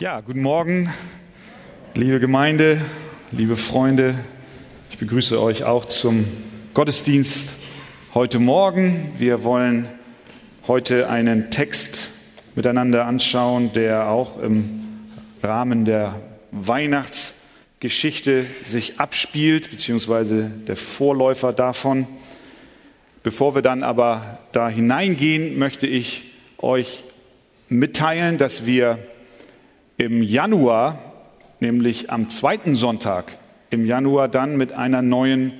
Ja, guten Morgen, liebe Gemeinde, liebe Freunde. Ich begrüße euch auch zum Gottesdienst heute Morgen. Wir wollen heute einen Text miteinander anschauen, der auch im Rahmen der Weihnachtsgeschichte sich abspielt, beziehungsweise der Vorläufer davon. Bevor wir dann aber da hineingehen, möchte ich euch mitteilen, dass wir im Januar, nämlich am zweiten Sonntag im Januar, dann mit einer neuen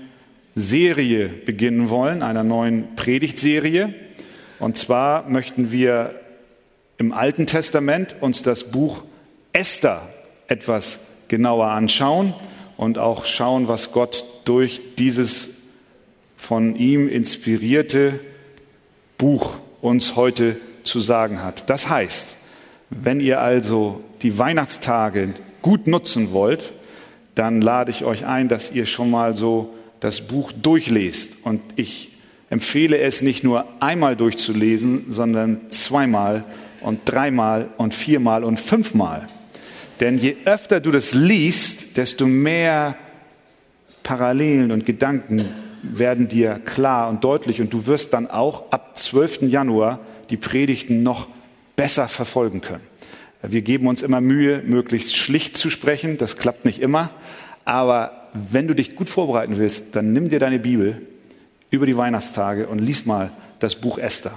Serie beginnen wollen, einer neuen Predigtserie. Und zwar möchten wir im Alten Testament uns das Buch Esther etwas genauer anschauen und auch schauen, was Gott durch dieses von ihm inspirierte Buch uns heute zu sagen hat. Das heißt, wenn ihr also die Weihnachtstage gut nutzen wollt, dann lade ich euch ein, dass ihr schon mal so das Buch durchlest. Und ich empfehle es nicht nur einmal durchzulesen, sondern zweimal und dreimal und viermal und fünfmal. Denn je öfter du das liest, desto mehr Parallelen und Gedanken werden dir klar und deutlich und du wirst dann auch ab 12. Januar die Predigten noch besser verfolgen können. Wir geben uns immer Mühe, möglichst schlicht zu sprechen. Das klappt nicht immer. Aber wenn du dich gut vorbereiten willst, dann nimm dir deine Bibel über die Weihnachtstage und lies mal das Buch Esther.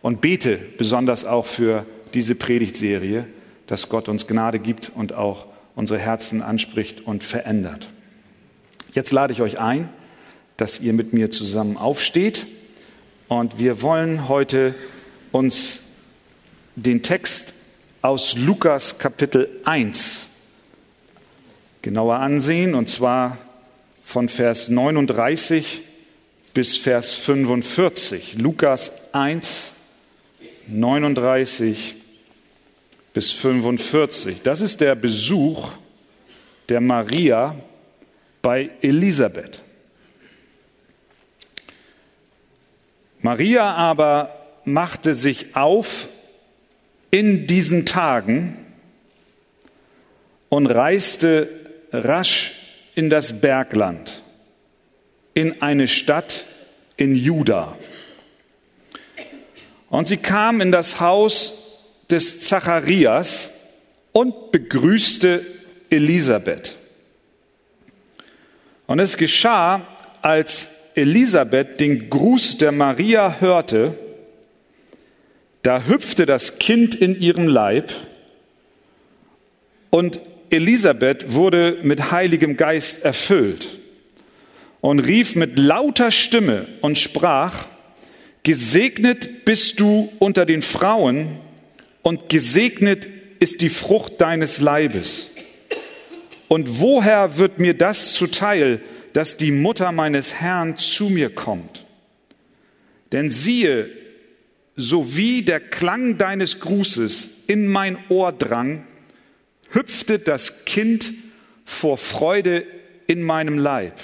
Und bete besonders auch für diese Predigtserie, dass Gott uns Gnade gibt und auch unsere Herzen anspricht und verändert. Jetzt lade ich euch ein, dass ihr mit mir zusammen aufsteht. Und wir wollen heute uns den Text aus Lukas Kapitel 1 genauer ansehen, und zwar von Vers 39 bis Vers 45. Lukas 1, 39 bis 45. Das ist der Besuch der Maria bei Elisabeth. Maria aber machte sich auf in diesen Tagen und reiste rasch in das Bergland, in eine Stadt in Juda. Und sie kam in das Haus des Zacharias und begrüßte Elisabeth. Und es geschah, als Elisabeth den Gruß der Maria hörte, da hüpfte das Kind in ihrem Leib und Elisabeth wurde mit heiligem Geist erfüllt und rief mit lauter Stimme und sprach, Gesegnet bist du unter den Frauen und gesegnet ist die Frucht deines Leibes. Und woher wird mir das zuteil, dass die Mutter meines Herrn zu mir kommt? Denn siehe, so wie der Klang deines Grußes in mein Ohr drang, hüpfte das Kind vor Freude in meinem Leib.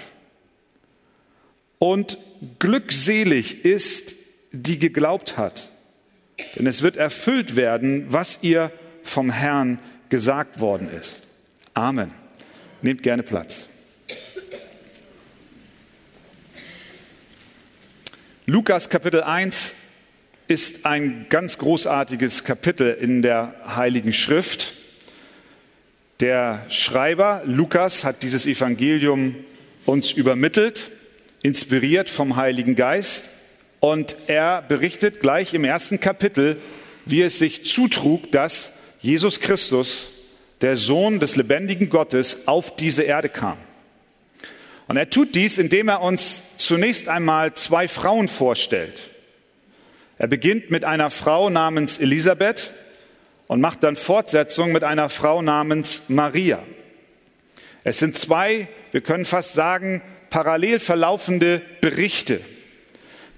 Und glückselig ist, die geglaubt hat, denn es wird erfüllt werden, was ihr vom Herrn gesagt worden ist. Amen. Nehmt gerne Platz. Lukas Kapitel 1 ist ein ganz großartiges Kapitel in der Heiligen Schrift. Der Schreiber Lukas hat dieses Evangelium uns übermittelt, inspiriert vom Heiligen Geist. Und er berichtet gleich im ersten Kapitel, wie es sich zutrug, dass Jesus Christus, der Sohn des lebendigen Gottes, auf diese Erde kam. Und er tut dies, indem er uns zunächst einmal zwei Frauen vorstellt. Er beginnt mit einer Frau namens Elisabeth und macht dann Fortsetzung mit einer Frau namens Maria. Es sind zwei, wir können fast sagen, parallel verlaufende Berichte.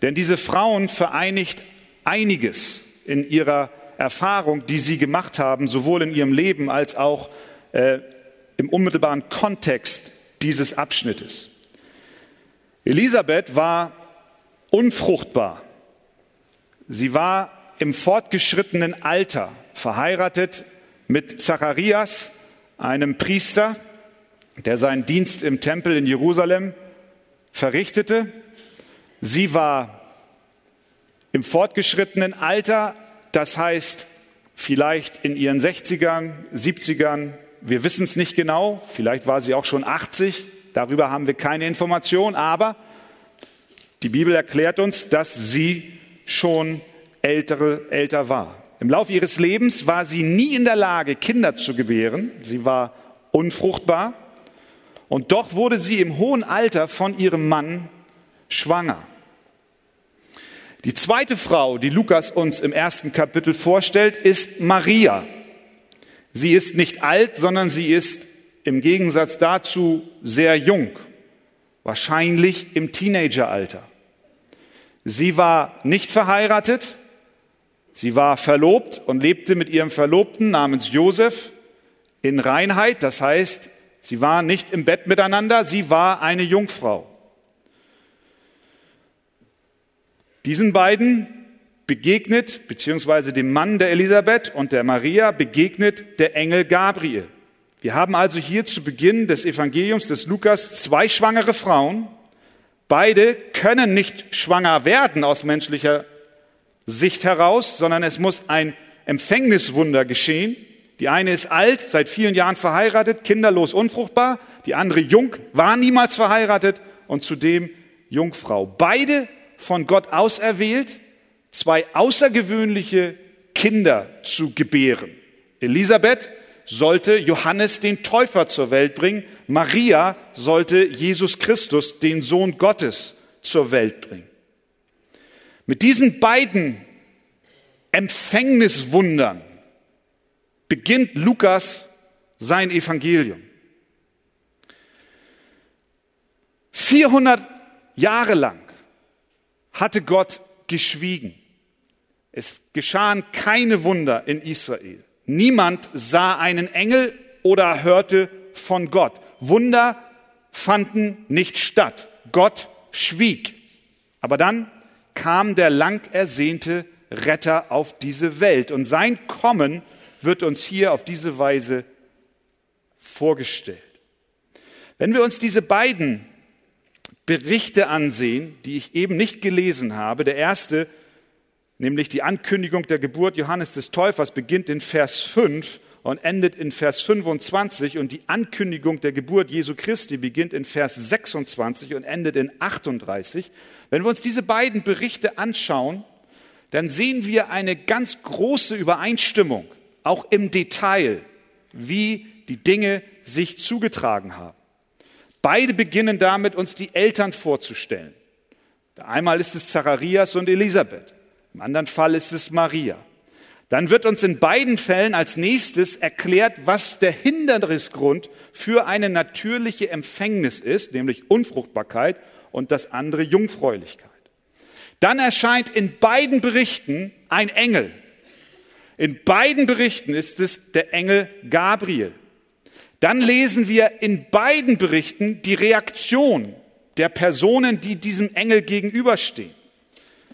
Denn diese Frauen vereinigt einiges in ihrer Erfahrung, die sie gemacht haben, sowohl in ihrem Leben als auch äh, im unmittelbaren Kontext dieses Abschnittes. Elisabeth war unfruchtbar. Sie war im fortgeschrittenen Alter verheiratet mit Zacharias, einem Priester, der seinen Dienst im Tempel in Jerusalem verrichtete. Sie war im fortgeschrittenen Alter, das heißt vielleicht in ihren 60ern, 70ern, wir wissen es nicht genau, vielleicht war sie auch schon 80, darüber haben wir keine Information, aber die Bibel erklärt uns, dass sie schon ältere, älter war. Im Laufe ihres Lebens war sie nie in der Lage, Kinder zu gebären. Sie war unfruchtbar. Und doch wurde sie im hohen Alter von ihrem Mann schwanger. Die zweite Frau, die Lukas uns im ersten Kapitel vorstellt, ist Maria. Sie ist nicht alt, sondern sie ist im Gegensatz dazu sehr jung, wahrscheinlich im Teenageralter. Sie war nicht verheiratet, sie war verlobt und lebte mit ihrem Verlobten namens Josef in Reinheit, das heißt, sie war nicht im Bett miteinander, sie war eine Jungfrau. Diesen beiden begegnet, beziehungsweise dem Mann der Elisabeth und der Maria begegnet der Engel Gabriel. Wir haben also hier zu Beginn des Evangeliums des Lukas zwei schwangere Frauen. Beide können nicht schwanger werden aus menschlicher Sicht heraus, sondern es muss ein Empfängniswunder geschehen. Die eine ist alt, seit vielen Jahren verheiratet, kinderlos, unfruchtbar. Die andere jung, war niemals verheiratet und zudem Jungfrau. Beide von Gott auserwählt, zwei außergewöhnliche Kinder zu gebären. Elisabeth sollte Johannes den Täufer zur Welt bringen, Maria sollte Jesus Christus, den Sohn Gottes, zur Welt bringen. Mit diesen beiden Empfängniswundern beginnt Lukas sein Evangelium. 400 Jahre lang hatte Gott geschwiegen. Es geschahen keine Wunder in Israel. Niemand sah einen Engel oder hörte von Gott. Wunder fanden nicht statt. Gott schwieg. Aber dann kam der lang ersehnte Retter auf diese Welt und sein Kommen wird uns hier auf diese Weise vorgestellt. Wenn wir uns diese beiden Berichte ansehen, die ich eben nicht gelesen habe. Der erste, nämlich die Ankündigung der Geburt Johannes des Täufers, beginnt in Vers 5 und endet in Vers 25 und die Ankündigung der Geburt Jesu Christi beginnt in Vers 26 und endet in 38. Wenn wir uns diese beiden Berichte anschauen, dann sehen wir eine ganz große Übereinstimmung, auch im Detail, wie die Dinge sich zugetragen haben. Beide beginnen damit, uns die Eltern vorzustellen. Einmal ist es Zacharias und Elisabeth, im anderen Fall ist es Maria. Dann wird uns in beiden Fällen als nächstes erklärt, was der Hindernisgrund für eine natürliche Empfängnis ist, nämlich Unfruchtbarkeit und das andere Jungfräulichkeit. Dann erscheint in beiden Berichten ein Engel. In beiden Berichten ist es der Engel Gabriel dann lesen wir in beiden Berichten die Reaktion der Personen, die diesem Engel gegenüberstehen.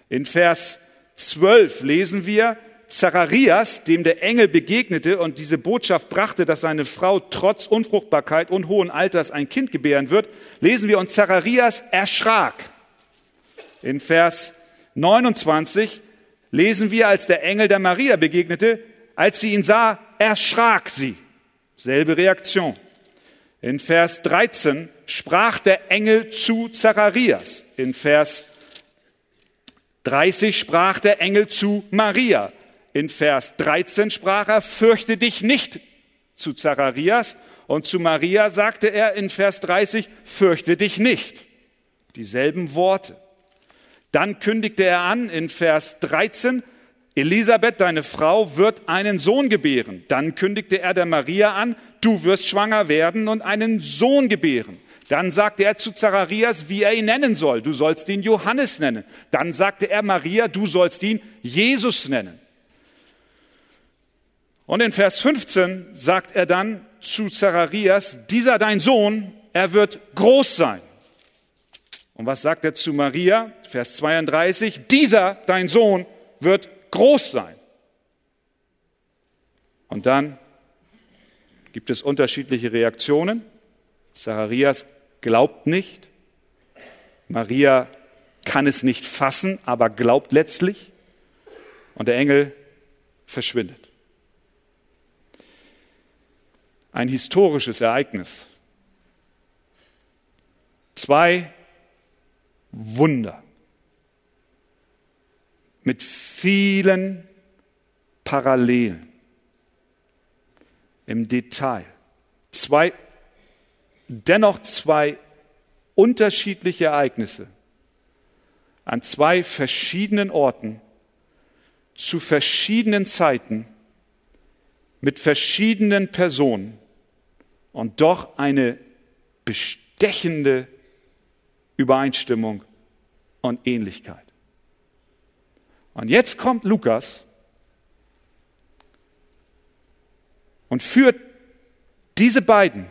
In Vers 12 lesen wir, Zacharias, dem der Engel begegnete und diese Botschaft brachte, dass seine Frau trotz Unfruchtbarkeit und hohen Alters ein Kind gebären wird, lesen wir, und Zacharias erschrak. In Vers 29 lesen wir, als der Engel der Maria begegnete, als sie ihn sah, erschrak sie. Selbe Reaktion. In Vers 13 sprach der Engel zu Zacharias. In Vers 30 sprach der Engel zu Maria. In Vers 13 sprach er, fürchte dich nicht zu Zacharias. Und zu Maria sagte er in Vers 30, fürchte dich nicht. Dieselben Worte. Dann kündigte er an in Vers 13, Elisabeth, deine Frau, wird einen Sohn gebären. Dann kündigte er der Maria an, du wirst schwanger werden und einen Sohn gebären. Dann sagte er zu Zacharias, wie er ihn nennen soll. Du sollst ihn Johannes nennen. Dann sagte er Maria, du sollst ihn Jesus nennen. Und in Vers 15 sagt er dann zu Zacharias, dieser dein Sohn, er wird groß sein. Und was sagt er zu Maria? Vers 32, dieser dein Sohn wird groß sein. Und dann gibt es unterschiedliche Reaktionen. Zacharias glaubt nicht. Maria kann es nicht fassen, aber glaubt letztlich. Und der Engel verschwindet. Ein historisches Ereignis. Zwei Wunder mit vielen Parallelen im Detail. Zwei, dennoch zwei unterschiedliche Ereignisse an zwei verschiedenen Orten zu verschiedenen Zeiten mit verschiedenen Personen und doch eine bestechende Übereinstimmung und Ähnlichkeit. Und jetzt kommt Lukas und führt diese beiden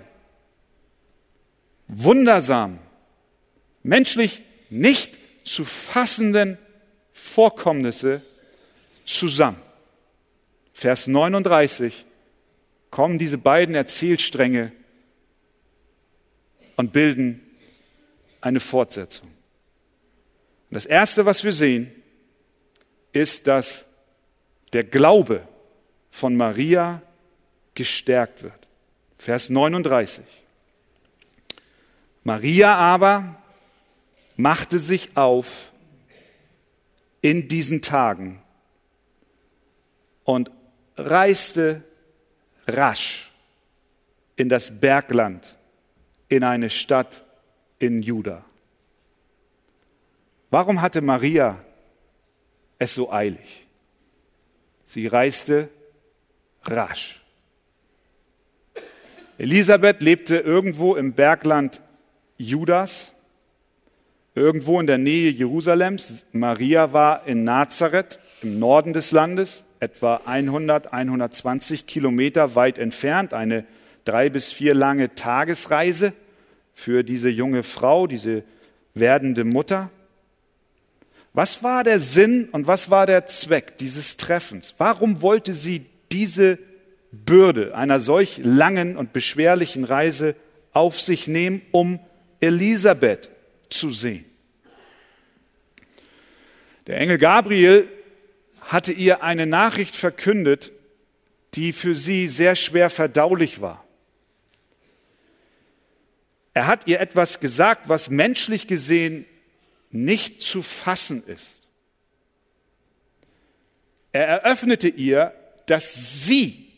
wundersam, menschlich nicht zu fassenden Vorkommnisse zusammen. Vers 39 kommen diese beiden Erzählstränge und bilden eine Fortsetzung. Und das Erste, was wir sehen, ist, dass der Glaube von Maria gestärkt wird. Vers 39. Maria aber machte sich auf in diesen Tagen und reiste rasch in das Bergland, in eine Stadt in Juda. Warum hatte Maria es so eilig? Sie reiste rasch. Elisabeth lebte irgendwo im Bergland Judas, irgendwo in der Nähe Jerusalems. Maria war in Nazareth im Norden des Landes, etwa 100, 120 Kilometer weit entfernt, eine drei bis vier lange Tagesreise für diese junge Frau, diese werdende Mutter. Was war der Sinn und was war der Zweck dieses Treffens? Warum wollte sie diese Bürde einer solch langen und beschwerlichen Reise auf sich nehmen, um Elisabeth zu sehen? Der Engel Gabriel hatte ihr eine Nachricht verkündet, die für sie sehr schwer verdaulich war. Er hat ihr etwas gesagt, was menschlich gesehen nicht zu fassen ist. Er eröffnete ihr, dass sie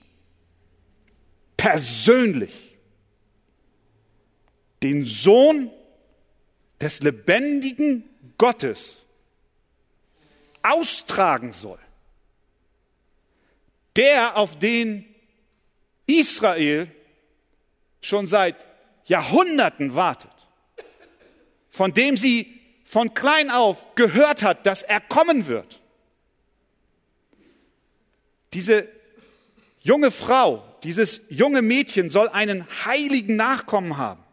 persönlich den Sohn des lebendigen Gottes austragen soll. Der, auf den Israel schon seit Jahrhunderten wartet, von dem sie von klein auf gehört hat, dass er kommen wird. Diese junge Frau, dieses junge Mädchen soll einen heiligen Nachkommen haben.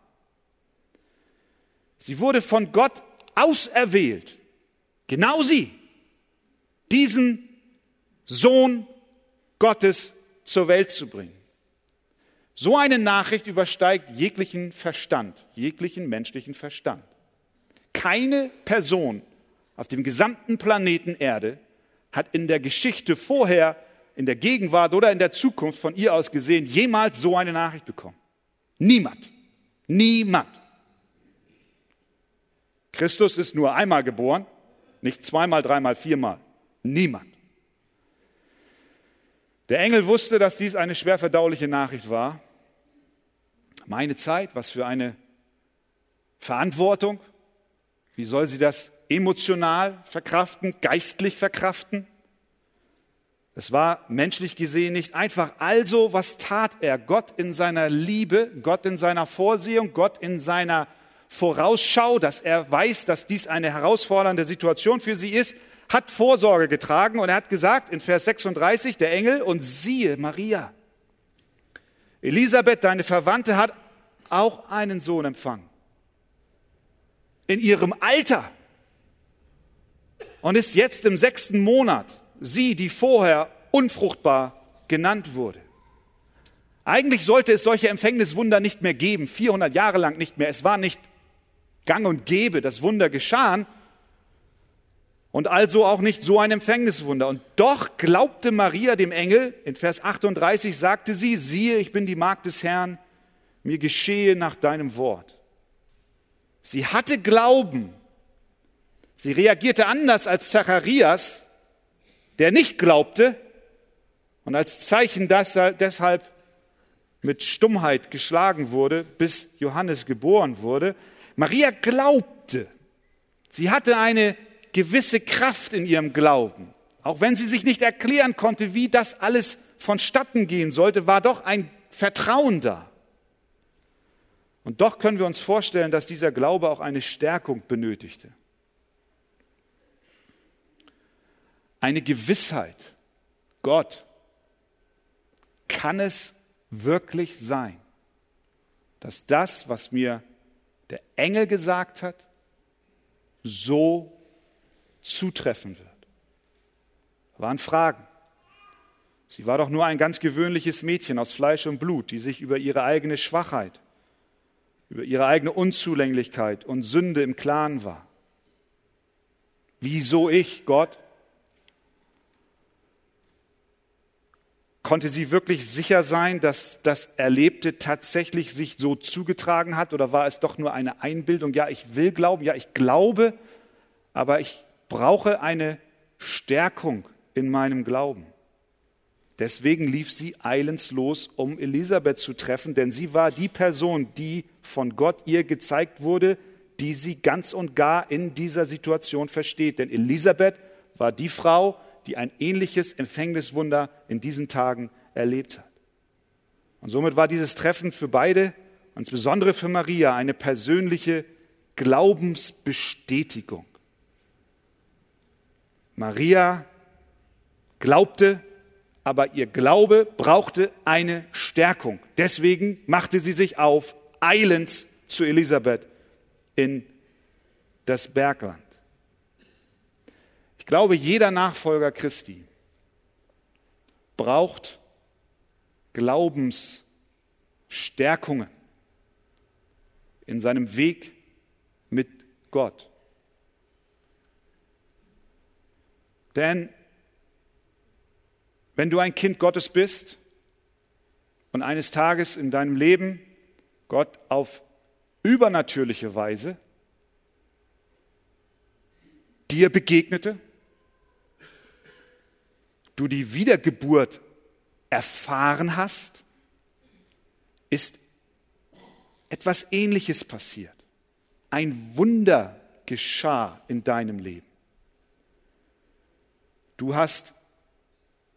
Sie wurde von Gott auserwählt, genau sie, diesen Sohn Gottes zur Welt zu bringen. So eine Nachricht übersteigt jeglichen Verstand, jeglichen menschlichen Verstand. Keine Person auf dem gesamten Planeten Erde hat in der Geschichte vorher, in der Gegenwart oder in der Zukunft von ihr aus gesehen jemals so eine Nachricht bekommen. Niemand. Niemand. Christus ist nur einmal geboren, nicht zweimal, dreimal, viermal. Niemand. Der Engel wusste, dass dies eine schwer verdauliche Nachricht war. Meine Zeit, was für eine Verantwortung. Wie soll sie das emotional verkraften, geistlich verkraften? Es war menschlich gesehen nicht einfach. Also, was tat er? Gott in seiner Liebe, Gott in seiner Vorsehung, Gott in seiner Vorausschau, dass er weiß, dass dies eine herausfordernde Situation für sie ist, hat Vorsorge getragen und er hat gesagt in Vers 36, der Engel, und siehe Maria, Elisabeth, deine Verwandte, hat auch einen Sohn empfangen. In ihrem Alter. Und ist jetzt im sechsten Monat, sie, die vorher unfruchtbar genannt wurde. Eigentlich sollte es solche Empfängniswunder nicht mehr geben, 400 Jahre lang nicht mehr. Es war nicht gang und gäbe, dass Wunder geschahen und also auch nicht so ein Empfängniswunder. Und doch glaubte Maria dem Engel, in Vers 38 sagte sie, siehe, ich bin die Magd des Herrn, mir geschehe nach deinem Wort. Sie hatte Glauben. Sie reagierte anders als Zacharias, der nicht glaubte und als Zeichen deshalb mit Stummheit geschlagen wurde, bis Johannes geboren wurde. Maria glaubte. Sie hatte eine gewisse Kraft in ihrem Glauben. Auch wenn sie sich nicht erklären konnte, wie das alles vonstatten gehen sollte, war doch ein Vertrauen da. Und doch können wir uns vorstellen, dass dieser Glaube auch eine Stärkung benötigte. Eine Gewissheit. Gott, kann es wirklich sein, dass das, was mir der Engel gesagt hat, so zutreffen wird? Waren Fragen. Sie war doch nur ein ganz gewöhnliches Mädchen aus Fleisch und Blut, die sich über ihre eigene Schwachheit, über ihre eigene Unzulänglichkeit und Sünde im Klaren war. Wieso ich, Gott? Konnte sie wirklich sicher sein, dass das Erlebte tatsächlich sich so zugetragen hat oder war es doch nur eine Einbildung? Ja, ich will glauben, ja, ich glaube, aber ich brauche eine Stärkung in meinem Glauben. Deswegen lief sie eilends los, um Elisabeth zu treffen, denn sie war die Person, die von Gott ihr gezeigt wurde, die sie ganz und gar in dieser Situation versteht. Denn Elisabeth war die Frau, die ein ähnliches Empfängniswunder in diesen Tagen erlebt hat. Und somit war dieses Treffen für beide, insbesondere für Maria, eine persönliche Glaubensbestätigung. Maria glaubte, aber ihr Glaube brauchte eine Stärkung. Deswegen machte sie sich auf, eilends zu Elisabeth in das Bergland. Ich glaube, jeder Nachfolger Christi braucht Glaubensstärkungen in seinem Weg mit Gott. Denn wenn du ein Kind Gottes bist und eines Tages in deinem Leben Gott auf übernatürliche Weise dir begegnete, du die Wiedergeburt erfahren hast, ist etwas Ähnliches passiert. Ein Wunder geschah in deinem Leben. Du hast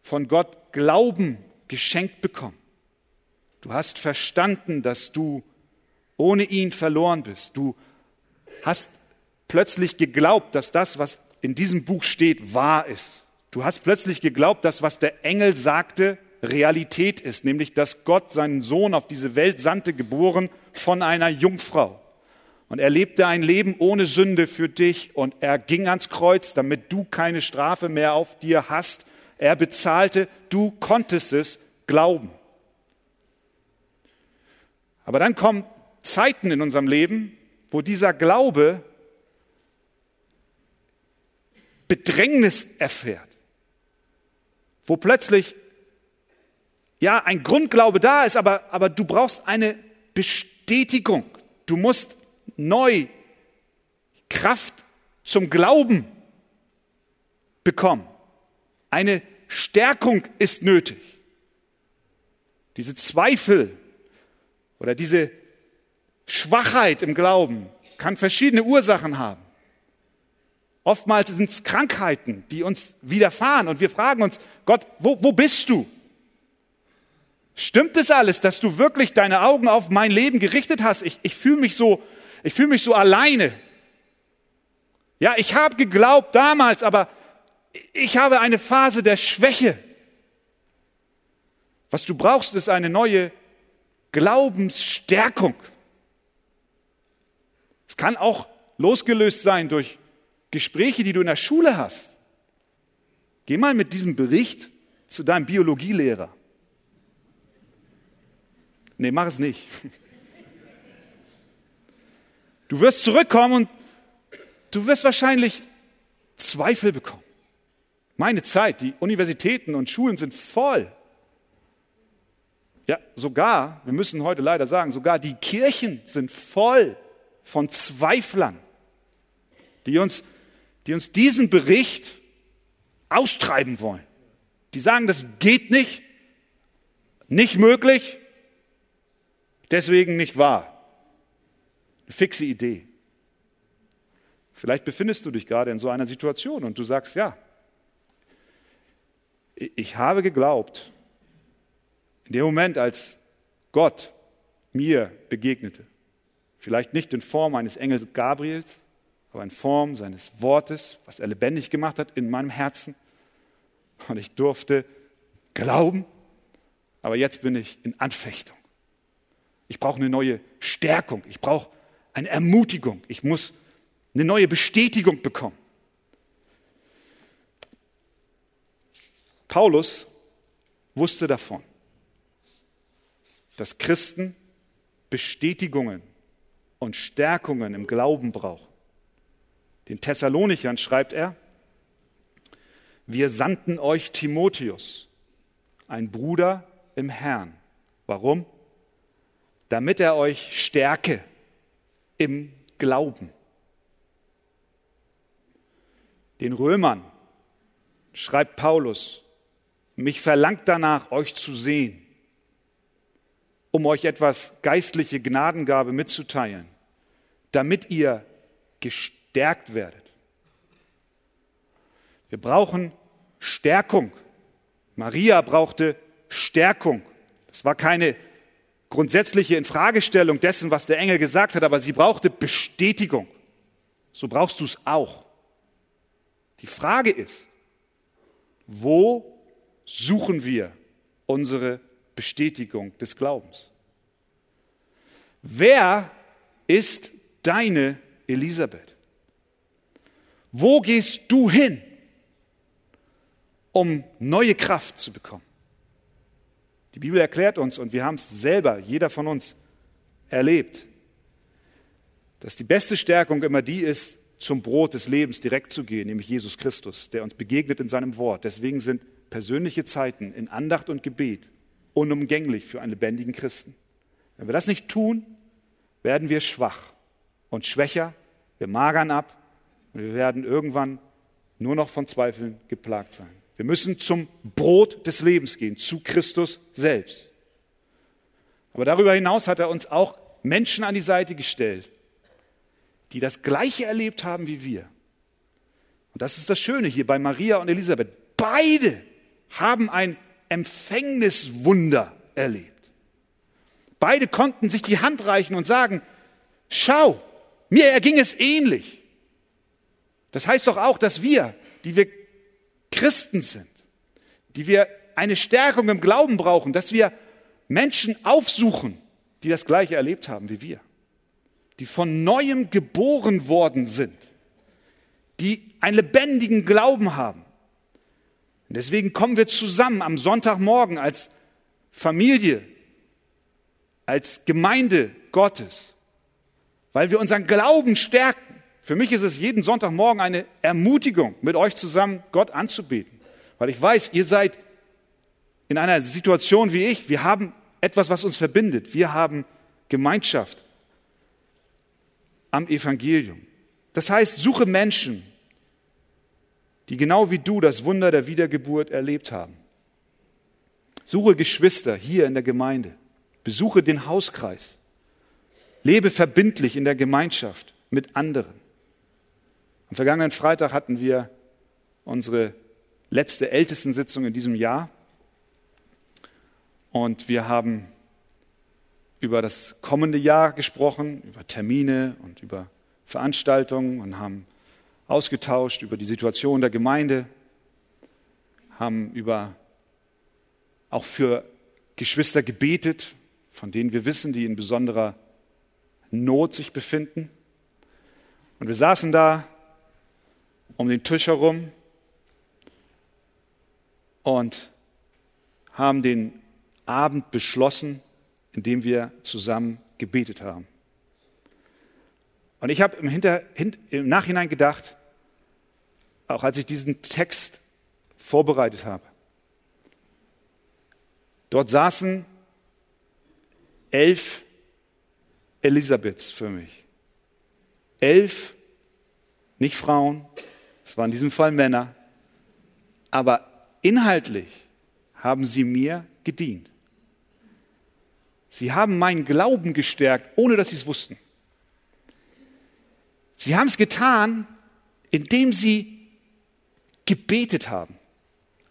von Gott Glauben geschenkt bekommen. Du hast verstanden, dass du ohne ihn verloren bist. Du hast plötzlich geglaubt, dass das, was in diesem Buch steht, wahr ist. Du hast plötzlich geglaubt, dass was der Engel sagte, Realität ist, nämlich dass Gott seinen Sohn auf diese Welt sandte, geboren von einer Jungfrau. Und er lebte ein Leben ohne Sünde für dich und er ging ans Kreuz, damit du keine Strafe mehr auf dir hast. Er bezahlte, du konntest es glauben. Aber dann kommen Zeiten in unserem Leben, wo dieser Glaube Bedrängnis erfährt wo plötzlich ja ein Grundglaube da ist, aber, aber du brauchst eine Bestätigung. Du musst neu Kraft zum Glauben bekommen. Eine Stärkung ist nötig. Diese Zweifel oder diese Schwachheit im Glauben kann verschiedene Ursachen haben. Oftmals sind es Krankheiten, die uns widerfahren und wir fragen uns, Gott, wo, wo bist du? Stimmt es alles, dass du wirklich deine Augen auf mein Leben gerichtet hast? Ich, ich fühle mich so, ich mich so alleine. Ja, ich habe geglaubt damals, aber ich habe eine Phase der Schwäche. Was du brauchst, ist eine neue Glaubensstärkung. Es kann auch losgelöst sein durch Gespräche, die du in der Schule hast. Geh mal mit diesem Bericht zu deinem Biologielehrer. Nee, mach es nicht. Du wirst zurückkommen und du wirst wahrscheinlich Zweifel bekommen. Meine Zeit, die Universitäten und Schulen sind voll. Ja, sogar, wir müssen heute leider sagen, sogar die Kirchen sind voll von Zweiflern, die uns, die uns diesen Bericht austreiben wollen. Die sagen, das geht nicht, nicht möglich, deswegen nicht wahr. Eine fixe Idee. Vielleicht befindest du dich gerade in so einer Situation und du sagst, ja, ich habe geglaubt, in dem Moment, als Gott mir begegnete, vielleicht nicht in Form eines Engels Gabriels, aber in Form seines Wortes, was er lebendig gemacht hat in meinem Herzen. Und ich durfte glauben, aber jetzt bin ich in Anfechtung. Ich brauche eine neue Stärkung, ich brauche eine Ermutigung, ich muss eine neue Bestätigung bekommen. Paulus wusste davon, dass Christen Bestätigungen und Stärkungen im Glauben brauchen. Den Thessalonichern schreibt er, wir sandten euch Timotheus, ein Bruder im Herrn. Warum? Damit er euch stärke im Glauben. Den Römern schreibt Paulus, mich verlangt danach, euch zu sehen, um euch etwas geistliche Gnadengabe mitzuteilen, damit ihr gestärkt werdet. Wir brauchen Stärkung. Maria brauchte Stärkung. Das war keine grundsätzliche Infragestellung dessen, was der Engel gesagt hat, aber sie brauchte Bestätigung. So brauchst du es auch. Die Frage ist, wo suchen wir unsere Bestätigung des Glaubens? Wer ist deine Elisabeth? Wo gehst du hin, um neue Kraft zu bekommen? Die Bibel erklärt uns, und wir haben es selber, jeder von uns, erlebt, dass die beste Stärkung immer die ist, zum Brot des Lebens direkt zu gehen, nämlich Jesus Christus, der uns begegnet in seinem Wort. Deswegen sind persönliche Zeiten in Andacht und Gebet unumgänglich für einen lebendigen Christen. Wenn wir das nicht tun, werden wir schwach und schwächer, wir magern ab und wir werden irgendwann nur noch von Zweifeln geplagt sein. Wir müssen zum Brot des Lebens gehen, zu Christus selbst. Aber darüber hinaus hat er uns auch Menschen an die Seite gestellt, die das Gleiche erlebt haben wie wir. Und das ist das Schöne hier bei Maria und Elisabeth. Beide haben ein Empfängniswunder erlebt. Beide konnten sich die Hand reichen und sagen, schau, mir erging es ähnlich. Das heißt doch auch, dass wir, die wir Christen sind, die wir eine Stärkung im Glauben brauchen, dass wir Menschen aufsuchen, die das Gleiche erlebt haben wie wir die von neuem geboren worden sind, die einen lebendigen Glauben haben. Und deswegen kommen wir zusammen am Sonntagmorgen als Familie, als Gemeinde Gottes, weil wir unseren Glauben stärken. Für mich ist es jeden Sonntagmorgen eine Ermutigung, mit euch zusammen Gott anzubeten, weil ich weiß, ihr seid in einer Situation wie ich. Wir haben etwas, was uns verbindet. Wir haben Gemeinschaft am Evangelium. Das heißt, suche Menschen, die genau wie du das Wunder der Wiedergeburt erlebt haben. Suche Geschwister hier in der Gemeinde. Besuche den Hauskreis. Lebe verbindlich in der Gemeinschaft mit anderen. Am vergangenen Freitag hatten wir unsere letzte Ältestensitzung in diesem Jahr. Und wir haben über das kommende Jahr gesprochen, über Termine und über Veranstaltungen und haben ausgetauscht über die Situation der Gemeinde, haben über auch für Geschwister gebetet, von denen wir wissen, die in besonderer Not sich befinden. Und wir saßen da um den Tisch herum und haben den Abend beschlossen, indem wir zusammen gebetet haben. Und ich habe im, im Nachhinein gedacht, auch als ich diesen Text vorbereitet habe, dort saßen elf Elisabeths für mich. Elf, nicht Frauen, es waren in diesem Fall Männer, aber inhaltlich haben sie mir gedient. Sie haben meinen Glauben gestärkt, ohne dass sie es wussten. Sie haben es getan, indem sie gebetet haben.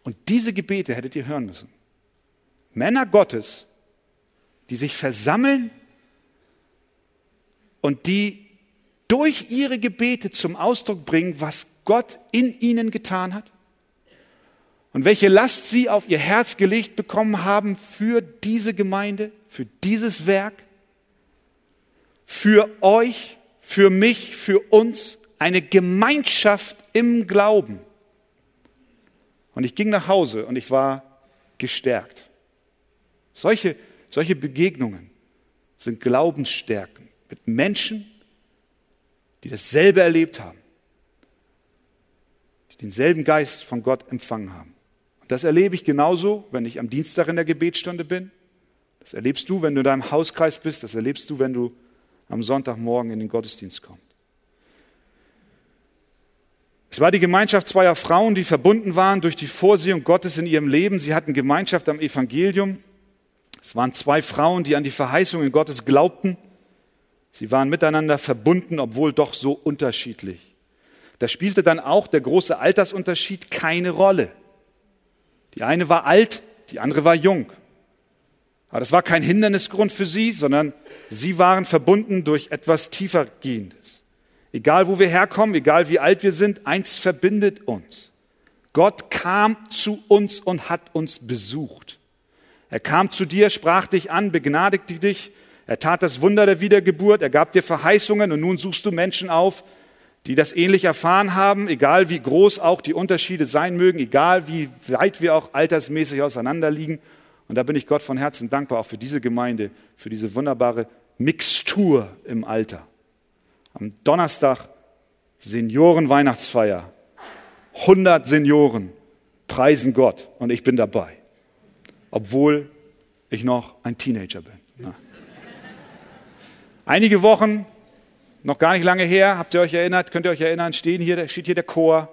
Und diese Gebete hättet ihr hören müssen. Männer Gottes, die sich versammeln und die durch ihre Gebete zum Ausdruck bringen, was Gott in ihnen getan hat und welche Last sie auf ihr Herz gelegt bekommen haben für diese Gemeinde, für dieses Werk, für euch, für mich, für uns, eine Gemeinschaft im Glauben. Und ich ging nach Hause und ich war gestärkt. Solche, solche Begegnungen sind Glaubensstärken mit Menschen, die dasselbe erlebt haben, die denselben Geist von Gott empfangen haben. Und das erlebe ich genauso, wenn ich am Dienstag in der Gebetsstunde bin. Das erlebst du, wenn du in deinem Hauskreis bist. Das erlebst du, wenn du am Sonntagmorgen in den Gottesdienst kommst. Es war die Gemeinschaft zweier Frauen, die verbunden waren durch die Vorsehung Gottes in ihrem Leben. Sie hatten Gemeinschaft am Evangelium. Es waren zwei Frauen, die an die Verheißungen Gottes glaubten. Sie waren miteinander verbunden, obwohl doch so unterschiedlich. Da spielte dann auch der große Altersunterschied keine Rolle. Die eine war alt, die andere war jung. Aber das war kein Hindernisgrund für sie, sondern sie waren verbunden durch etwas tiefergehendes. Egal wo wir herkommen, egal wie alt wir sind, eins verbindet uns. Gott kam zu uns und hat uns besucht. Er kam zu dir, sprach dich an, begnadigte dich. Er tat das Wunder der Wiedergeburt, er gab dir Verheißungen und nun suchst du Menschen auf, die das ähnlich erfahren haben, egal wie groß auch die Unterschiede sein mögen, egal wie weit wir auch altersmäßig auseinanderliegen. Und da bin ich Gott von Herzen dankbar auch für diese Gemeinde, für diese wunderbare Mixtur im Alter. Am Donnerstag Senioren-Weihnachtsfeier. 100 Senioren preisen Gott und ich bin dabei, obwohl ich noch ein Teenager bin. Einige Wochen noch gar nicht lange her, habt ihr euch erinnert, könnt ihr euch erinnern, stehen hier, steht hier der Chor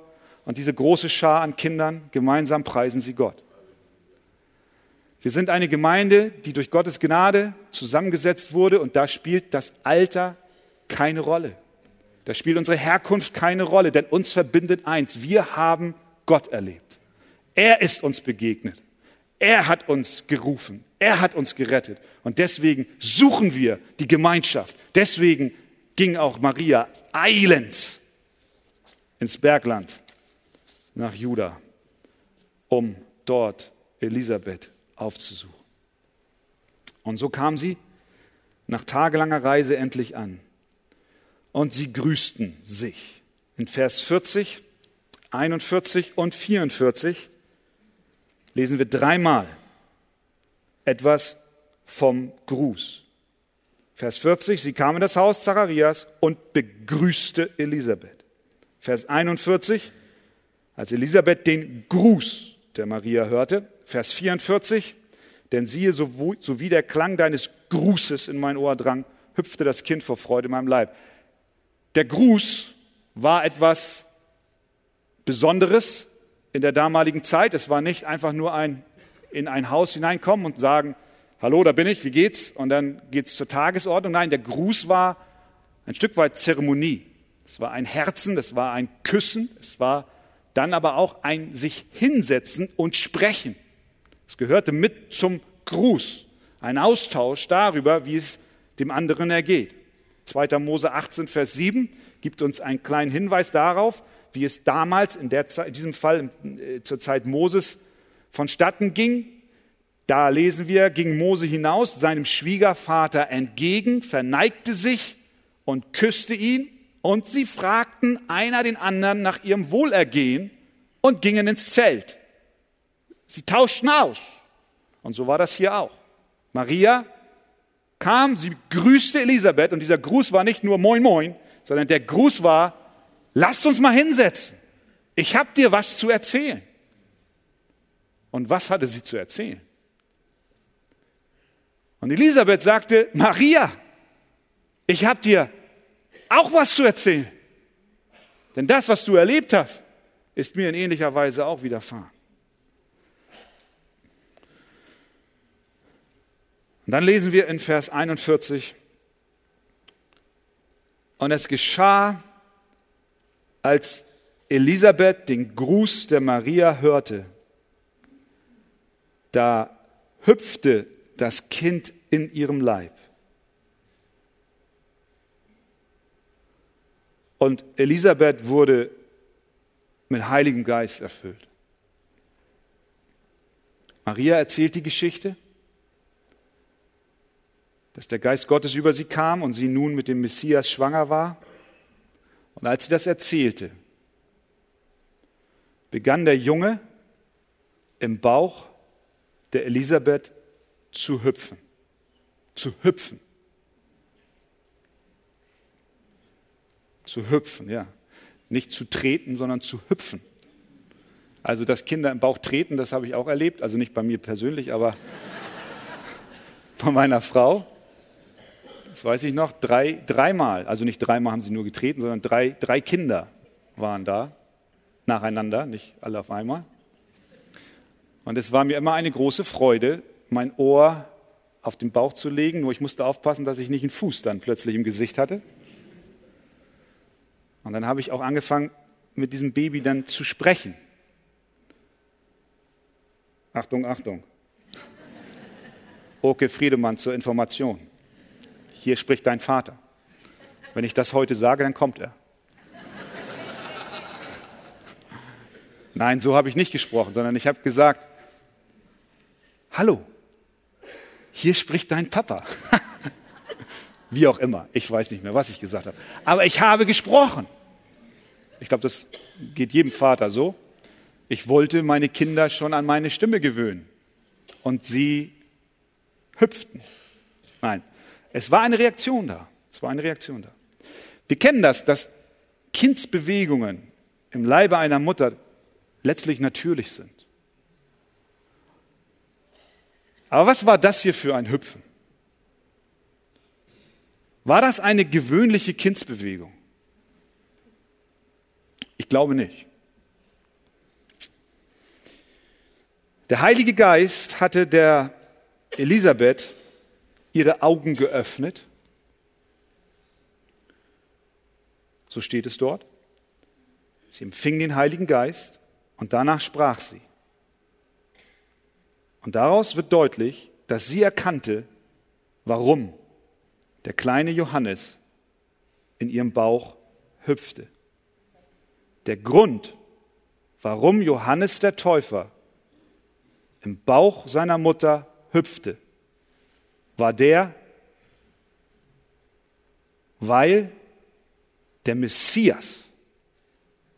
und diese große Schar an Kindern, gemeinsam preisen sie Gott. Wir sind eine Gemeinde, die durch Gottes Gnade zusammengesetzt wurde und da spielt das Alter keine Rolle. Da spielt unsere Herkunft keine Rolle, denn uns verbindet eins. Wir haben Gott erlebt. Er ist uns begegnet. Er hat uns gerufen. Er hat uns gerettet. Und deswegen suchen wir die Gemeinschaft. Deswegen ging auch Maria eilend ins Bergland nach Juda, um dort Elisabeth aufzusuchen. Und so kam sie nach tagelanger Reise endlich an. Und sie grüßten sich. In Vers 40, 41 und 44 lesen wir dreimal etwas vom Gruß. Vers 40, sie kam in das Haus Zacharias und begrüßte Elisabeth. Vers 41, als Elisabeth den Gruß der Maria hörte. Vers 44, denn siehe, so wie der Klang deines Grußes in mein Ohr drang, hüpfte das Kind vor Freude in meinem Leib. Der Gruß war etwas Besonderes in der damaligen Zeit. Es war nicht einfach nur ein in ein Haus hineinkommen und sagen, hallo, da bin ich, wie geht's? Und dann geht's zur Tagesordnung. Nein, der Gruß war ein Stück weit Zeremonie. Es war ein Herzen, es war ein Küssen, es war dann aber auch ein sich hinsetzen und sprechen. Es gehörte mit zum Gruß, ein Austausch darüber, wie es dem anderen ergeht. 2. Mose 18, Vers 7 gibt uns einen kleinen Hinweis darauf, wie es damals, in, der Zeit, in diesem Fall äh, zur Zeit Moses, vonstatten ging. Da lesen wir, ging Mose hinaus seinem Schwiegervater entgegen, verneigte sich und küsste ihn, und sie fragten einer den anderen nach ihrem Wohlergehen und gingen ins Zelt. Sie tauschten aus. Und so war das hier auch. Maria kam, sie grüßte Elisabeth und dieser Gruß war nicht nur Moin Moin, sondern der Gruß war, lasst uns mal hinsetzen. Ich habe dir was zu erzählen. Und was hatte sie zu erzählen? Und Elisabeth sagte, Maria, ich habe dir auch was zu erzählen. Denn das, was du erlebt hast, ist mir in ähnlicher Weise auch widerfahren. Und dann lesen wir in Vers 41, und es geschah, als Elisabeth den Gruß der Maria hörte, da hüpfte das Kind in ihrem Leib. Und Elisabeth wurde mit Heiligem Geist erfüllt. Maria erzählt die Geschichte, dass der Geist Gottes über sie kam und sie nun mit dem Messias schwanger war. Und als sie das erzählte, begann der Junge im Bauch der Elisabeth zu hüpfen. Zu hüpfen. Zu hüpfen, ja. Nicht zu treten, sondern zu hüpfen. Also, dass Kinder im Bauch treten, das habe ich auch erlebt. Also nicht bei mir persönlich, aber von meiner Frau. Das weiß ich noch. Drei, dreimal, also nicht dreimal haben sie nur getreten, sondern drei, drei Kinder waren da. Nacheinander, nicht alle auf einmal. Und es war mir immer eine große Freude, mein Ohr auf den Bauch zu legen, nur ich musste aufpassen, dass ich nicht einen Fuß dann plötzlich im Gesicht hatte. Und dann habe ich auch angefangen, mit diesem Baby dann zu sprechen. Achtung, Achtung. Oke Friedemann zur Information. Hier spricht dein Vater. Wenn ich das heute sage, dann kommt er. Nein, so habe ich nicht gesprochen, sondern ich habe gesagt, hallo, hier spricht dein Papa. Wie auch immer, ich weiß nicht mehr, was ich gesagt habe. Aber ich habe gesprochen. Ich glaube, das geht jedem Vater so. Ich wollte meine Kinder schon an meine Stimme gewöhnen. Und sie hüpften. Nein, es war eine Reaktion da. Es war eine Reaktion da. Wir kennen das, dass Kindsbewegungen im Leibe einer Mutter letztlich natürlich sind. Aber was war das hier für ein Hüpfen? War das eine gewöhnliche Kindsbewegung? Ich glaube nicht. Der Heilige Geist hatte der Elisabeth ihre Augen geöffnet. So steht es dort. Sie empfing den Heiligen Geist und danach sprach sie. Und daraus wird deutlich, dass sie erkannte, warum der kleine Johannes in ihrem Bauch hüpfte. Der Grund, warum Johannes der Täufer im Bauch seiner Mutter hüpfte, war der, weil der Messias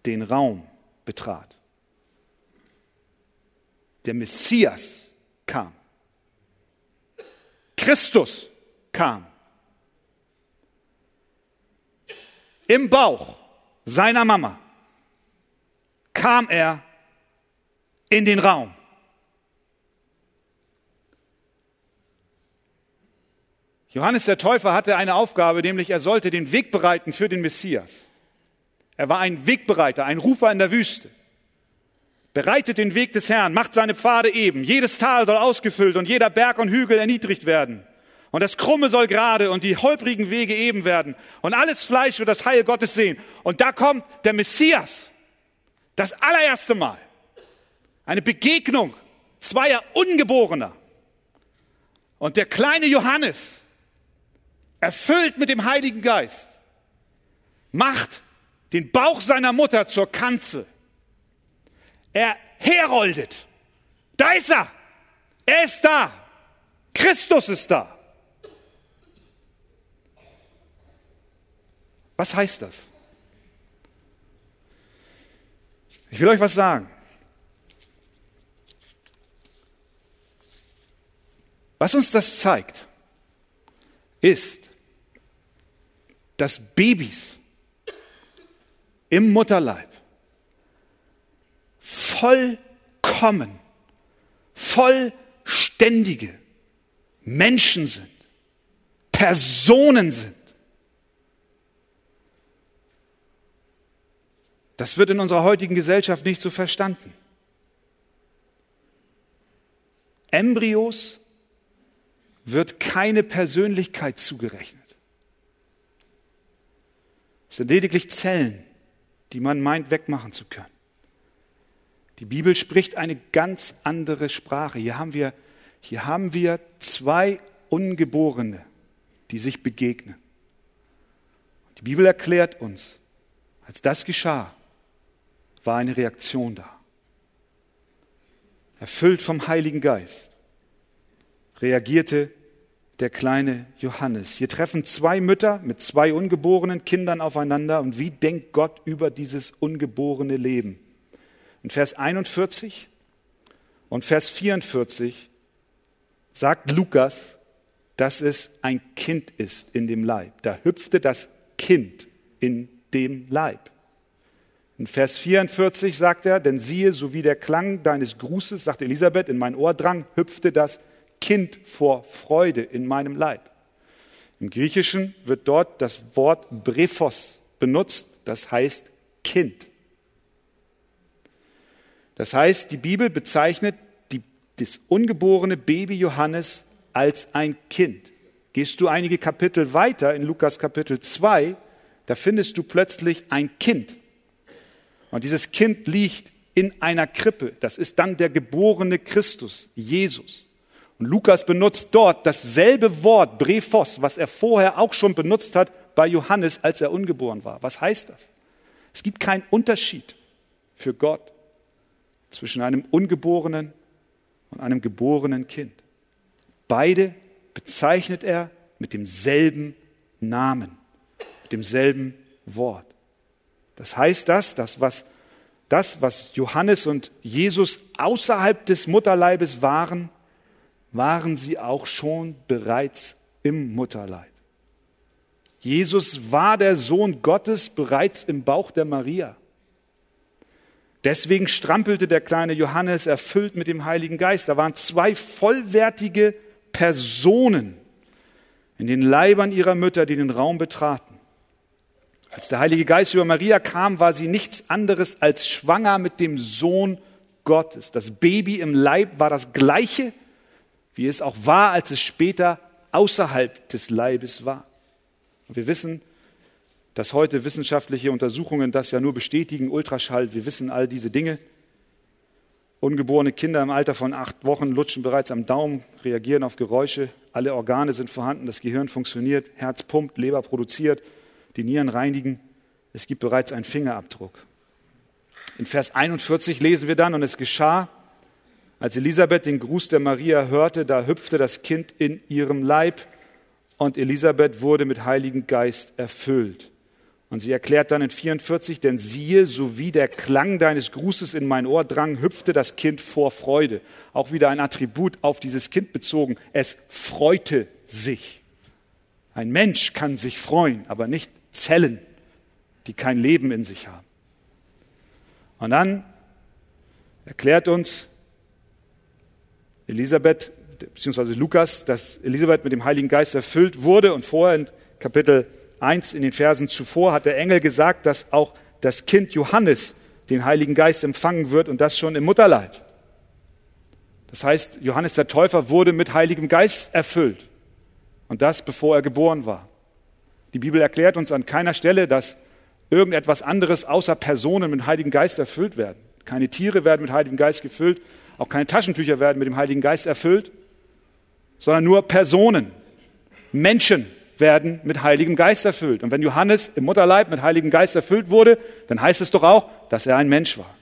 den Raum betrat. Der Messias kam. Christus kam. Im Bauch seiner Mama kam er in den Raum. Johannes der Täufer hatte eine Aufgabe, nämlich er sollte den Weg bereiten für den Messias. Er war ein Wegbereiter, ein Rufer in der Wüste. Bereitet den Weg des Herrn, macht seine Pfade eben. Jedes Tal soll ausgefüllt und jeder Berg und Hügel erniedrigt werden. Und das Krumme soll gerade und die holprigen Wege eben werden. Und alles Fleisch wird das Heil Gottes sehen. Und da kommt der Messias. Das allererste Mal. Eine Begegnung zweier Ungeborener. Und der kleine Johannes, erfüllt mit dem Heiligen Geist, macht den Bauch seiner Mutter zur Kanzel er heroldet. Da ist er. Er ist da. Christus ist da. Was heißt das? Ich will euch was sagen. Was uns das zeigt, ist, dass Babys im Mutterleib vollkommen, vollständige Menschen sind, Personen sind. Das wird in unserer heutigen Gesellschaft nicht so verstanden. Embryos wird keine Persönlichkeit zugerechnet. Sind lediglich Zellen, die man meint wegmachen zu können. Die Bibel spricht eine ganz andere Sprache. Hier haben wir, hier haben wir zwei Ungeborene, die sich begegnen. Die Bibel erklärt uns, als das geschah, war eine Reaktion da. Erfüllt vom Heiligen Geist reagierte der kleine Johannes. Hier treffen zwei Mütter mit zwei ungeborenen Kindern aufeinander und wie denkt Gott über dieses ungeborene Leben? In Vers 41 und Vers 44 sagt Lukas, dass es ein Kind ist in dem Leib. Da hüpfte das Kind in dem Leib. In Vers 44 sagt er, denn siehe, so wie der Klang deines Grußes, sagt Elisabeth, in mein Ohr drang, hüpfte das Kind vor Freude in meinem Leib. Im Griechischen wird dort das Wort Brephos benutzt, das heißt Kind. Das heißt, die Bibel bezeichnet die, das ungeborene Baby Johannes als ein Kind. Gehst du einige Kapitel weiter in Lukas Kapitel 2, da findest du plötzlich ein Kind. Und dieses Kind liegt in einer Krippe. Das ist dann der geborene Christus, Jesus. Und Lukas benutzt dort dasselbe Wort, Brephos, was er vorher auch schon benutzt hat bei Johannes, als er ungeboren war. Was heißt das? Es gibt keinen Unterschied für Gott zwischen einem ungeborenen und einem geborenen Kind. Beide bezeichnet er mit demselben Namen, mit demselben Wort. Das heißt das, dass was, das, was Johannes und Jesus außerhalb des Mutterleibes waren, waren sie auch schon bereits im Mutterleib. Jesus war der Sohn Gottes bereits im Bauch der Maria. Deswegen strampelte der kleine Johannes erfüllt mit dem Heiligen Geist. Da waren zwei vollwertige Personen in den Leibern ihrer Mütter, die den Raum betraten. Als der Heilige Geist über Maria kam, war sie nichts anderes als schwanger mit dem Sohn Gottes. Das Baby im Leib war das gleiche wie es auch war, als es später außerhalb des Leibes war. Und wir wissen, dass heute wissenschaftliche Untersuchungen das ja nur bestätigen, Ultraschall, wir wissen all diese Dinge. Ungeborene Kinder im Alter von acht Wochen lutschen bereits am Daumen, reagieren auf Geräusche, alle Organe sind vorhanden, das Gehirn funktioniert, Herz pumpt, Leber produziert, die Nieren reinigen. Es gibt bereits einen Fingerabdruck. In Vers 41 lesen wir dann, und es geschah, als Elisabeth den Gruß der Maria hörte, da hüpfte das Kind in ihrem Leib und Elisabeth wurde mit Heiligen Geist erfüllt. Und sie erklärt dann in 44, denn siehe, so wie der Klang deines Grußes in mein Ohr drang, hüpfte das Kind vor Freude. Auch wieder ein Attribut auf dieses Kind bezogen. Es freute sich. Ein Mensch kann sich freuen, aber nicht Zellen, die kein Leben in sich haben. Und dann erklärt uns Elisabeth, beziehungsweise Lukas, dass Elisabeth mit dem Heiligen Geist erfüllt wurde. Und vorher in Kapitel 1 in den Versen zuvor hat der Engel gesagt, dass auch das Kind Johannes den Heiligen Geist empfangen wird und das schon im Mutterleib. Das heißt, Johannes der Täufer wurde mit Heiligem Geist erfüllt. Und das, bevor er geboren war. Die Bibel erklärt uns an keiner Stelle, dass irgendetwas anderes außer Personen mit Heiligem Geist erfüllt werden. Keine Tiere werden mit Heiligem Geist gefüllt, auch keine Taschentücher werden mit dem Heiligen Geist erfüllt, sondern nur Personen, Menschen werden mit Heiligem Geist erfüllt. Und wenn Johannes im Mutterleib mit Heiligem Geist erfüllt wurde, dann heißt es doch auch, dass er ein Mensch war,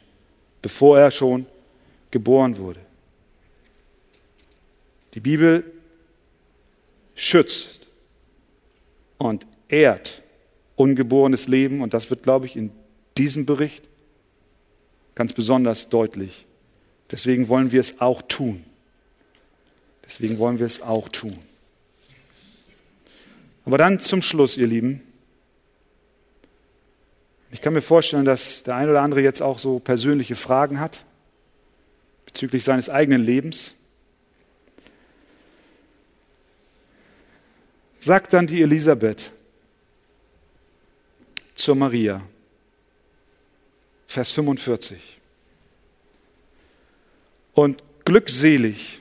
bevor er schon geboren wurde. Die Bibel schützt und ehrt ungeborenes Leben und das wird, glaube ich, in diesem Bericht ganz besonders deutlich Deswegen wollen wir es auch tun. Deswegen wollen wir es auch tun. Aber dann zum Schluss, ihr Lieben. Ich kann mir vorstellen, dass der ein oder andere jetzt auch so persönliche Fragen hat bezüglich seines eigenen Lebens. Sagt dann die Elisabeth zur Maria, Vers 45. Und glückselig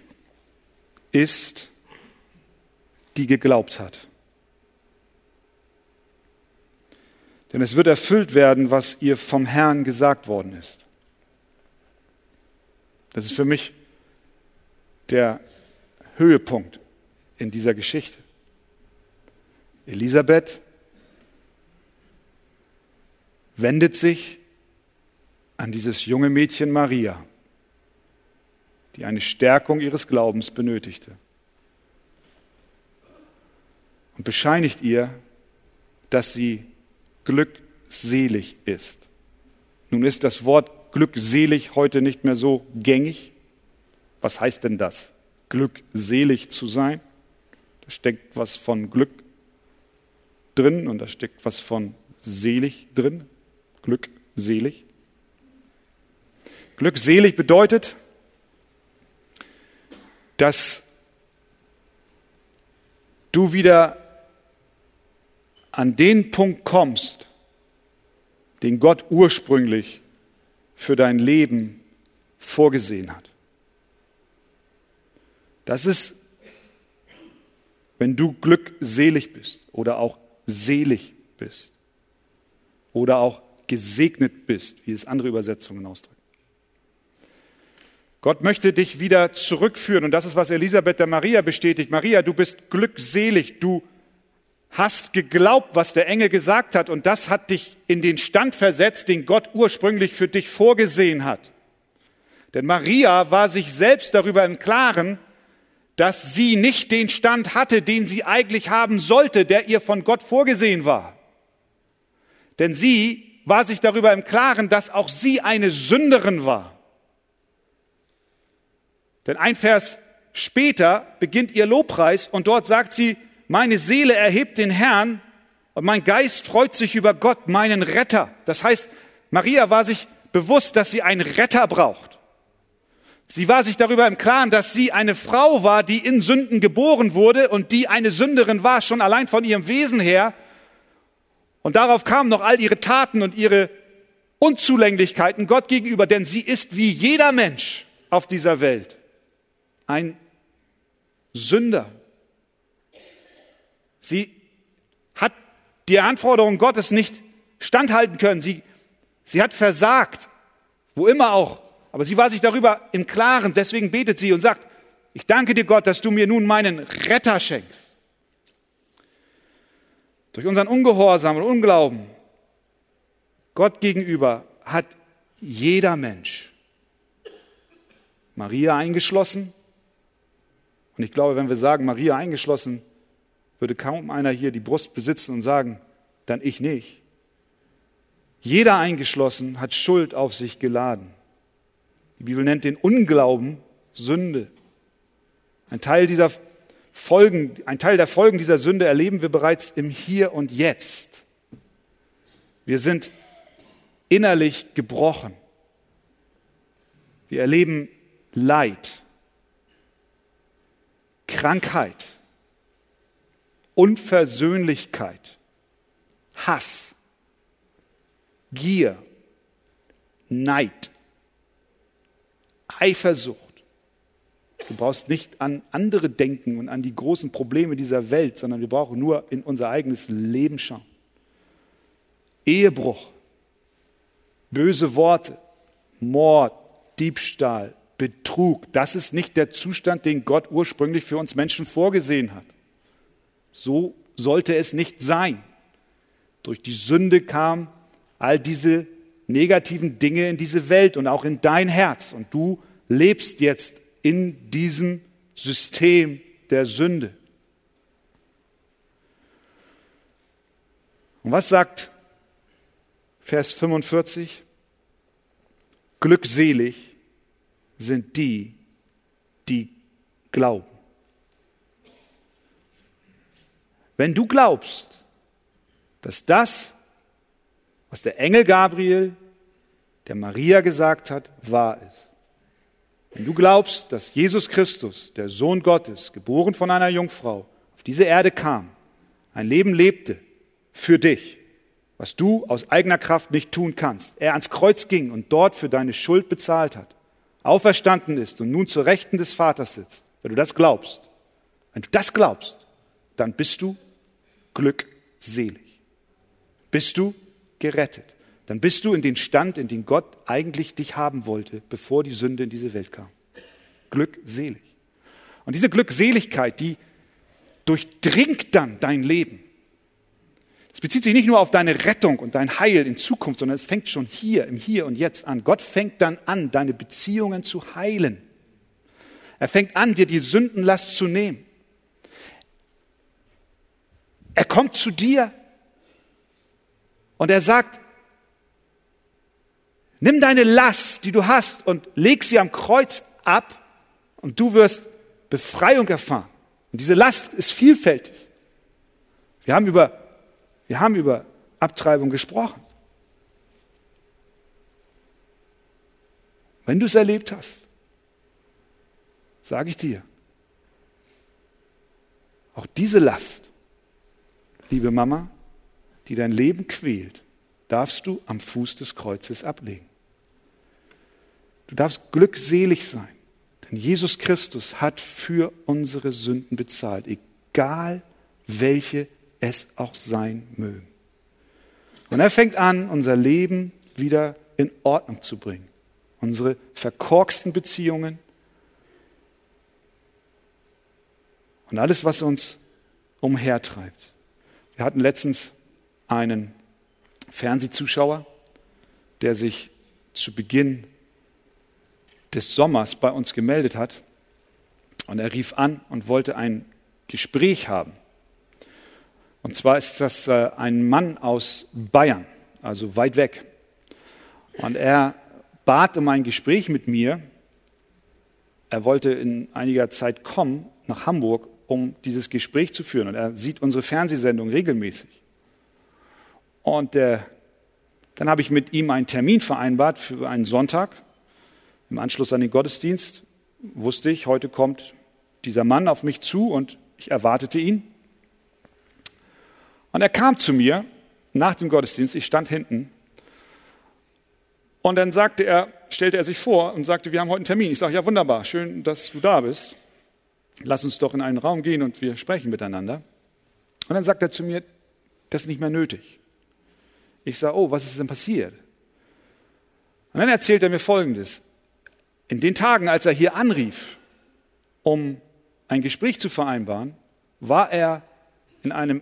ist, die geglaubt hat. Denn es wird erfüllt werden, was ihr vom Herrn gesagt worden ist. Das ist für mich der Höhepunkt in dieser Geschichte. Elisabeth wendet sich an dieses junge Mädchen Maria, die eine Stärkung ihres Glaubens benötigte, und bescheinigt ihr, dass sie glückselig ist. Nun ist das Wort glückselig heute nicht mehr so gängig. Was heißt denn das? Glückselig zu sein? Da steckt was von Glück drin und da steckt was von selig drin. Glückselig. Glückselig bedeutet, dass du wieder an den Punkt kommst, den Gott ursprünglich für dein Leben vorgesehen hat. Das ist, wenn du glückselig bist oder auch selig bist oder auch gesegnet bist, wie es andere Übersetzungen ausdrücken. Gott möchte dich wieder zurückführen und das ist, was Elisabeth der Maria bestätigt. Maria, du bist glückselig, du hast geglaubt, was der Engel gesagt hat und das hat dich in den Stand versetzt, den Gott ursprünglich für dich vorgesehen hat. Denn Maria war sich selbst darüber im Klaren, dass sie nicht den Stand hatte, den sie eigentlich haben sollte, der ihr von Gott vorgesehen war. Denn sie war sich darüber im Klaren, dass auch sie eine Sünderin war. Denn ein Vers später beginnt ihr Lobpreis und dort sagt sie, meine Seele erhebt den Herrn und mein Geist freut sich über Gott, meinen Retter. Das heißt, Maria war sich bewusst, dass sie einen Retter braucht. Sie war sich darüber im Klaren, dass sie eine Frau war, die in Sünden geboren wurde und die eine Sünderin war, schon allein von ihrem Wesen her. Und darauf kamen noch all ihre Taten und ihre Unzulänglichkeiten Gott gegenüber, denn sie ist wie jeder Mensch auf dieser Welt ein Sünder. Sie hat die Anforderungen Gottes nicht standhalten können. Sie, sie hat versagt, wo immer auch. Aber sie war sich darüber im Klaren. Deswegen betet sie und sagt, ich danke dir Gott, dass du mir nun meinen Retter schenkst. Durch unseren Ungehorsam und Unglauben Gott gegenüber hat jeder Mensch, Maria eingeschlossen, und ich glaube, wenn wir sagen, Maria eingeschlossen, würde kaum einer hier die Brust besitzen und sagen, dann ich nicht. Jeder eingeschlossen hat Schuld auf sich geladen. Die Bibel nennt den Unglauben Sünde. Ein Teil dieser Folgen, ein Teil der Folgen dieser Sünde erleben wir bereits im Hier und Jetzt. Wir sind innerlich gebrochen. Wir erleben Leid, Krankheit, Unversöhnlichkeit, Hass, Gier, Neid, Eifersucht. Du brauchst nicht an andere denken und an die großen Probleme dieser Welt, sondern wir brauchen nur in unser eigenes Leben schauen. Ehebruch, böse Worte, Mord, Diebstahl, Betrug, das ist nicht der Zustand, den Gott ursprünglich für uns Menschen vorgesehen hat. So sollte es nicht sein. Durch die Sünde kamen all diese negativen Dinge in diese Welt und auch in dein Herz. Und du lebst jetzt in diesem System der Sünde. Und was sagt Vers 45? Glückselig sind die, die glauben. wenn du glaubst, dass das, was der Engel Gabriel der Maria gesagt hat, wahr ist. Wenn du glaubst, dass Jesus Christus, der Sohn Gottes, geboren von einer Jungfrau, auf diese Erde kam, ein Leben lebte für dich, was du aus eigener Kraft nicht tun kannst, er ans Kreuz ging und dort für deine Schuld bezahlt hat, auferstanden ist und nun zur Rechten des Vaters sitzt, wenn du das glaubst, wenn du das glaubst, dann bist du glückselig. Bist du gerettet dann bist du in den Stand, in den Gott eigentlich dich haben wollte, bevor die Sünde in diese Welt kam. Glückselig. Und diese Glückseligkeit, die durchdringt dann dein Leben. Es bezieht sich nicht nur auf deine Rettung und dein Heil in Zukunft, sondern es fängt schon hier, im Hier und Jetzt an. Gott fängt dann an, deine Beziehungen zu heilen. Er fängt an, dir die Sündenlast zu nehmen. Er kommt zu dir und er sagt, Nimm deine Last, die du hast, und leg sie am Kreuz ab und du wirst Befreiung erfahren. Und diese Last ist vielfältig. Wir haben über, wir haben über Abtreibung gesprochen. Wenn du es erlebt hast, sage ich dir, auch diese Last, liebe Mama, die dein Leben quält, darfst du am Fuß des Kreuzes ablegen. Du darfst glückselig sein, denn Jesus Christus hat für unsere Sünden bezahlt, egal welche es auch sein mögen. Und er fängt an, unser Leben wieder in Ordnung zu bringen. Unsere verkorksten Beziehungen und alles, was uns umhertreibt. Wir hatten letztens einen Fernsehzuschauer, der sich zu Beginn des Sommers bei uns gemeldet hat. Und er rief an und wollte ein Gespräch haben. Und zwar ist das äh, ein Mann aus Bayern, also weit weg. Und er bat um ein Gespräch mit mir. Er wollte in einiger Zeit kommen nach Hamburg, um dieses Gespräch zu führen. Und er sieht unsere Fernsehsendung regelmäßig. Und äh, dann habe ich mit ihm einen Termin vereinbart für einen Sonntag. Im Anschluss an den Gottesdienst wusste ich, heute kommt dieser Mann auf mich zu und ich erwartete ihn. Und er kam zu mir nach dem Gottesdienst, ich stand hinten. Und dann sagte er, stellte er sich vor und sagte, wir haben heute einen Termin. Ich sage, ja wunderbar, schön, dass du da bist. Lass uns doch in einen Raum gehen und wir sprechen miteinander. Und dann sagt er zu mir, das ist nicht mehr nötig. Ich sage, oh, was ist denn passiert? Und dann erzählt er mir Folgendes. In den Tagen, als er hier anrief, um ein Gespräch zu vereinbaren, war er in einem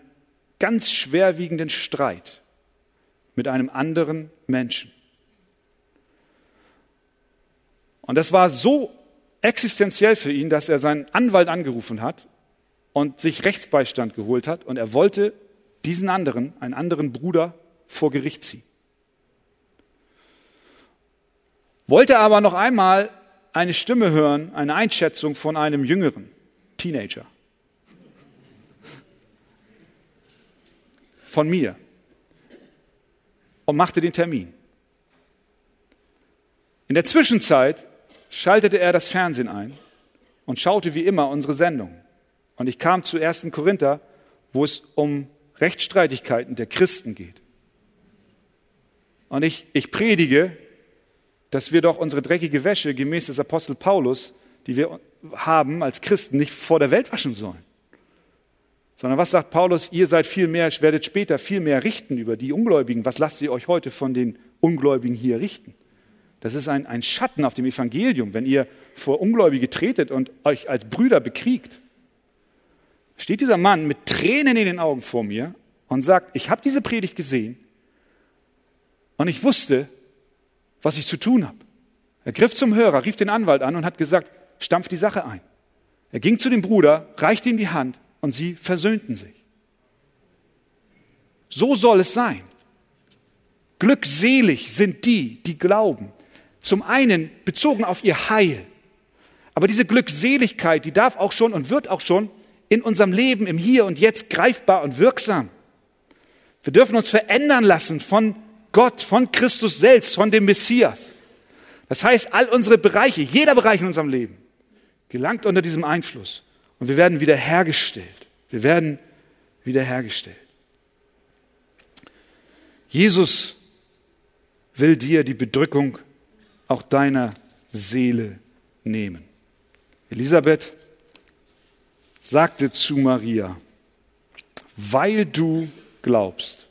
ganz schwerwiegenden Streit mit einem anderen Menschen. Und das war so existenziell für ihn, dass er seinen Anwalt angerufen hat und sich Rechtsbeistand geholt hat und er wollte diesen anderen, einen anderen Bruder, vor Gericht ziehen. wollte aber noch einmal eine Stimme hören, eine Einschätzung von einem jüngeren Teenager. Von mir. Und machte den Termin. In der Zwischenzeit schaltete er das Fernsehen ein und schaute wie immer unsere Sendung. Und ich kam zu 1. Korinther, wo es um Rechtsstreitigkeiten der Christen geht. Und ich, ich predige dass wir doch unsere dreckige Wäsche gemäß des Apostel Paulus, die wir haben als Christen, nicht vor der Welt waschen sollen. Sondern was sagt Paulus? Ihr seid viel mehr, werdet später viel mehr richten über die Ungläubigen. Was lasst ihr euch heute von den Ungläubigen hier richten? Das ist ein, ein Schatten auf dem Evangelium, wenn ihr vor Ungläubige tretet und euch als Brüder bekriegt. Steht dieser Mann mit Tränen in den Augen vor mir und sagt, ich habe diese Predigt gesehen und ich wusste, was ich zu tun habe. Er griff zum Hörer, rief den Anwalt an und hat gesagt, stampf die Sache ein. Er ging zu dem Bruder, reichte ihm die Hand und sie versöhnten sich. So soll es sein. Glückselig sind die, die glauben. Zum einen bezogen auf ihr Heil. Aber diese Glückseligkeit, die darf auch schon und wird auch schon in unserem Leben, im Hier und Jetzt greifbar und wirksam. Wir dürfen uns verändern lassen von Gott, von Christus selbst, von dem Messias. Das heißt, all unsere Bereiche, jeder Bereich in unserem Leben gelangt unter diesem Einfluss und wir werden wiederhergestellt. Wir werden wiederhergestellt. Jesus will dir die Bedrückung auch deiner Seele nehmen. Elisabeth sagte zu Maria, weil du glaubst,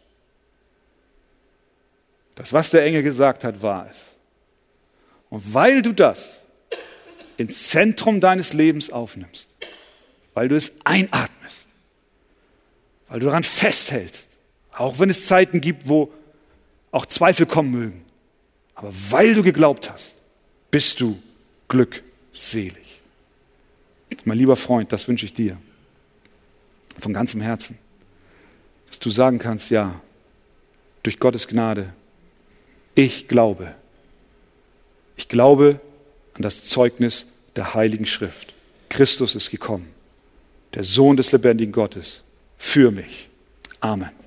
dass was der Engel gesagt hat, wahr ist. Und weil du das ins Zentrum deines Lebens aufnimmst, weil du es einatmest, weil du daran festhältst, auch wenn es Zeiten gibt, wo auch Zweifel kommen mögen, aber weil du geglaubt hast, bist du glückselig. Mein lieber Freund, das wünsche ich dir. Von ganzem Herzen, dass du sagen kannst, ja, durch Gottes Gnade, ich glaube, ich glaube an das Zeugnis der Heiligen Schrift. Christus ist gekommen, der Sohn des lebendigen Gottes, für mich. Amen.